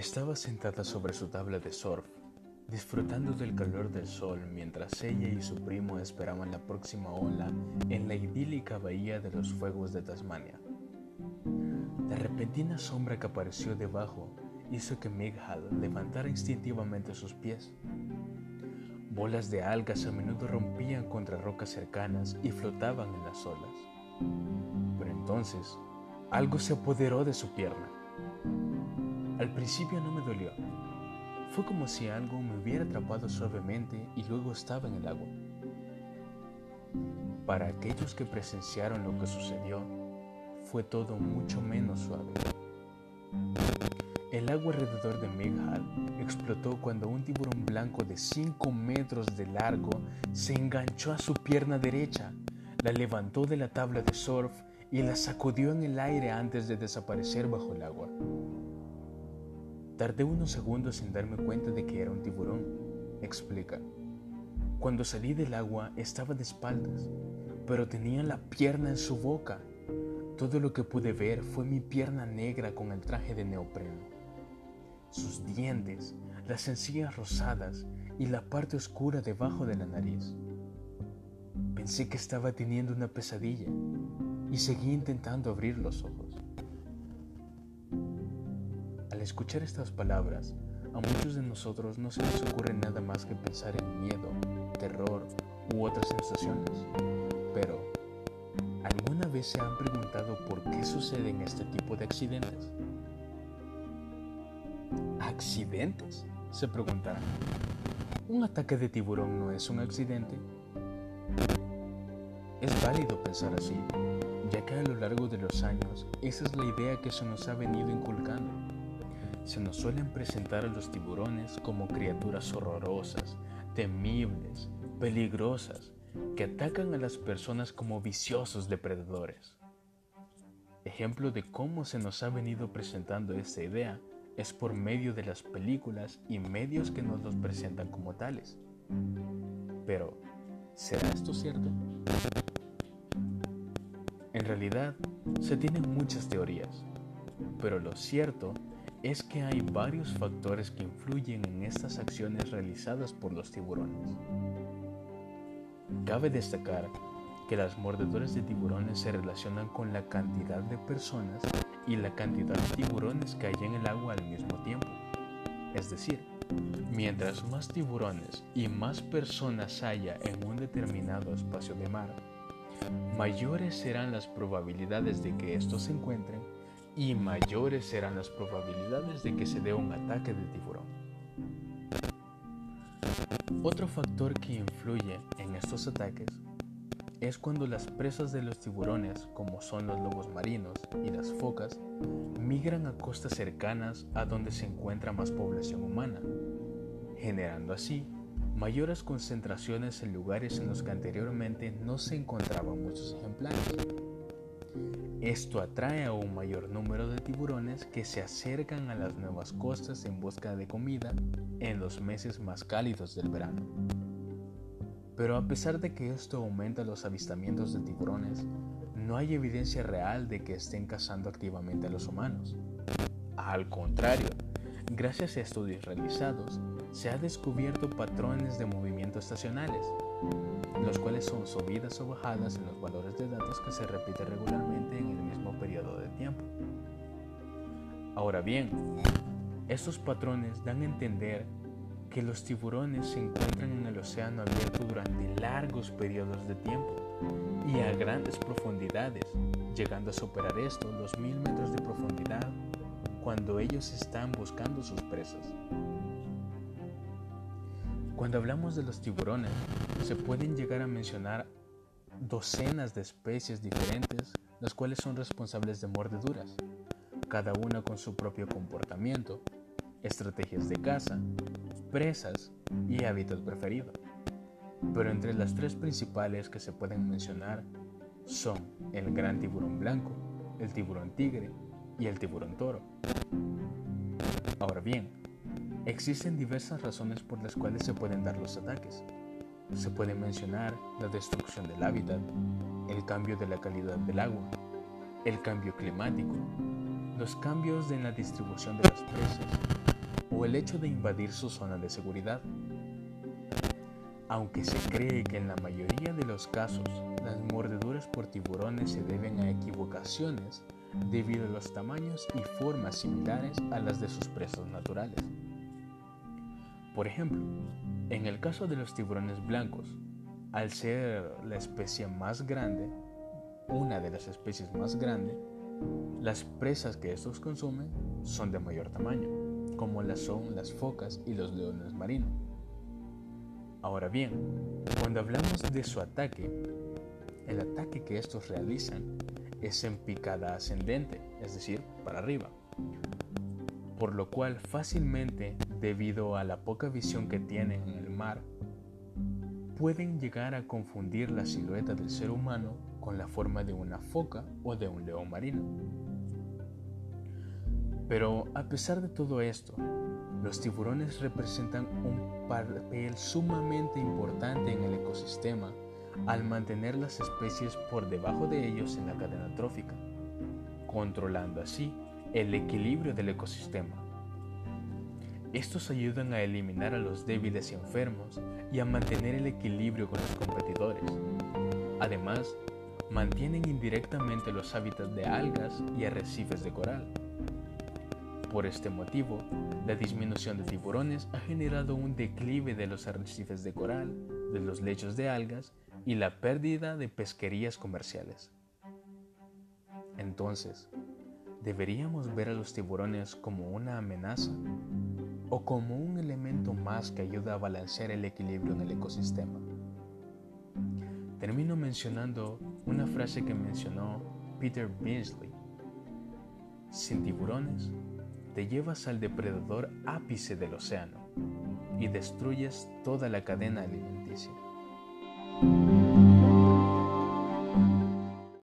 Estaba sentada sobre su tabla de surf, disfrutando del calor del sol mientras ella y su primo esperaban la próxima ola en la idílica bahía de los fuegos de Tasmania. La repentina sombra que apareció debajo hizo que Meghal levantara instintivamente sus pies. Bolas de algas a menudo rompían contra rocas cercanas y flotaban en las olas. Pero entonces, algo se apoderó de su pierna. Al principio no me dolió. Fue como si algo me hubiera atrapado suavemente y luego estaba en el agua. Para aquellos que presenciaron lo que sucedió, fue todo mucho menos suave. El agua alrededor de Meghal explotó cuando un tiburón blanco de 5 metros de largo se enganchó a su pierna derecha, la levantó de la tabla de surf y la sacudió en el aire antes de desaparecer bajo el agua. Tardé unos segundos en darme cuenta de que era un tiburón, explica. Cuando salí del agua estaba de espaldas, pero tenía la pierna en su boca. Todo lo que pude ver fue mi pierna negra con el traje de neopreno. Sus dientes, las encías rosadas y la parte oscura debajo de la nariz. Pensé que estaba teniendo una pesadilla y seguí intentando abrir los ojos. Al escuchar estas palabras, a muchos de nosotros no se nos ocurre nada más que pensar en miedo, terror u otras sensaciones. Pero, ¿alguna vez se han preguntado por qué suceden este tipo de accidentes? ¿Accidentes? Se preguntarán. ¿Un ataque de tiburón no es un accidente? Es válido pensar así, ya que a lo largo de los años esa es la idea que se nos ha venido inculcando se nos suelen presentar a los tiburones como criaturas horrorosas, temibles, peligrosas, que atacan a las personas como viciosos depredadores. Ejemplo de cómo se nos ha venido presentando esta idea es por medio de las películas y medios que nos los presentan como tales. Pero, ¿será esto cierto? En realidad, se tienen muchas teorías, pero lo cierto es que hay varios factores que influyen en estas acciones realizadas por los tiburones. Cabe destacar que las mordeduras de tiburones se relacionan con la cantidad de personas y la cantidad de tiburones que hay en el agua al mismo tiempo. Es decir, mientras más tiburones y más personas haya en un determinado espacio de mar, mayores serán las probabilidades de que estos se encuentren y mayores serán las probabilidades de que se dé un ataque de tiburón. Otro factor que influye en estos ataques es cuando las presas de los tiburones, como son los lobos marinos y las focas, migran a costas cercanas a donde se encuentra más población humana, generando así mayores concentraciones en lugares en los que anteriormente no se encontraban muchos ejemplares. Esto atrae a un mayor número de tiburones que se acercan a las nuevas costas en busca de comida en los meses más cálidos del verano. Pero a pesar de que esto aumenta los avistamientos de tiburones, no hay evidencia real de que estén cazando activamente a los humanos. Al contrario, gracias a estudios realizados, se ha descubierto patrones de movimiento estacionales, los cuales son subidas o bajadas en los valores de datos que se repiten regularmente en el mismo periodo de tiempo. Ahora bien, estos patrones dan a entender que los tiburones se encuentran en el océano abierto durante largos periodos de tiempo y a grandes profundidades, llegando a superar esto los mil metros de profundidad cuando ellos están buscando sus presas. Cuando hablamos de los tiburones, se pueden llegar a mencionar docenas de especies diferentes, las cuales son responsables de mordeduras, cada una con su propio comportamiento, estrategias de caza, presas y hábitat preferido. Pero entre las tres principales que se pueden mencionar son el gran tiburón blanco, el tiburón tigre y el tiburón toro. Ahora bien, Existen diversas razones por las cuales se pueden dar los ataques. Se puede mencionar la destrucción del hábitat, el cambio de la calidad del agua, el cambio climático, los cambios en la distribución de las presas, o el hecho de invadir su zona de seguridad. Aunque se cree que en la mayoría de los casos las mordeduras por tiburones se deben a equivocaciones debido a los tamaños y formas similares a las de sus presas naturales. Por ejemplo, en el caso de los tiburones blancos, al ser la especie más grande, una de las especies más grandes, las presas que estos consumen son de mayor tamaño, como las son las focas y los leones marinos. Ahora bien, cuando hablamos de su ataque, el ataque que estos realizan es en picada ascendente, es decir, para arriba, por lo cual fácilmente, debido a la poca visión que tienen en el mar, pueden llegar a confundir la silueta del ser humano con la forma de una foca o de un león marino. Pero a pesar de todo esto, los tiburones representan un papel sumamente importante en el ecosistema al mantener las especies por debajo de ellos en la cadena trófica, controlando así el equilibrio del ecosistema. Estos ayudan a eliminar a los débiles y enfermos y a mantener el equilibrio con los competidores. Además, mantienen indirectamente los hábitats de algas y arrecifes de coral por este motivo, la disminución de tiburones ha generado un declive de los arrecifes de coral, de los lechos de algas y la pérdida de pesquerías comerciales. Entonces, ¿deberíamos ver a los tiburones como una amenaza o como un elemento más que ayuda a balancear el equilibrio en el ecosistema? Termino mencionando una frase que mencionó Peter Beasley. Sin tiburones, te llevas al depredador ápice del océano y destruyes toda la cadena alimenticia.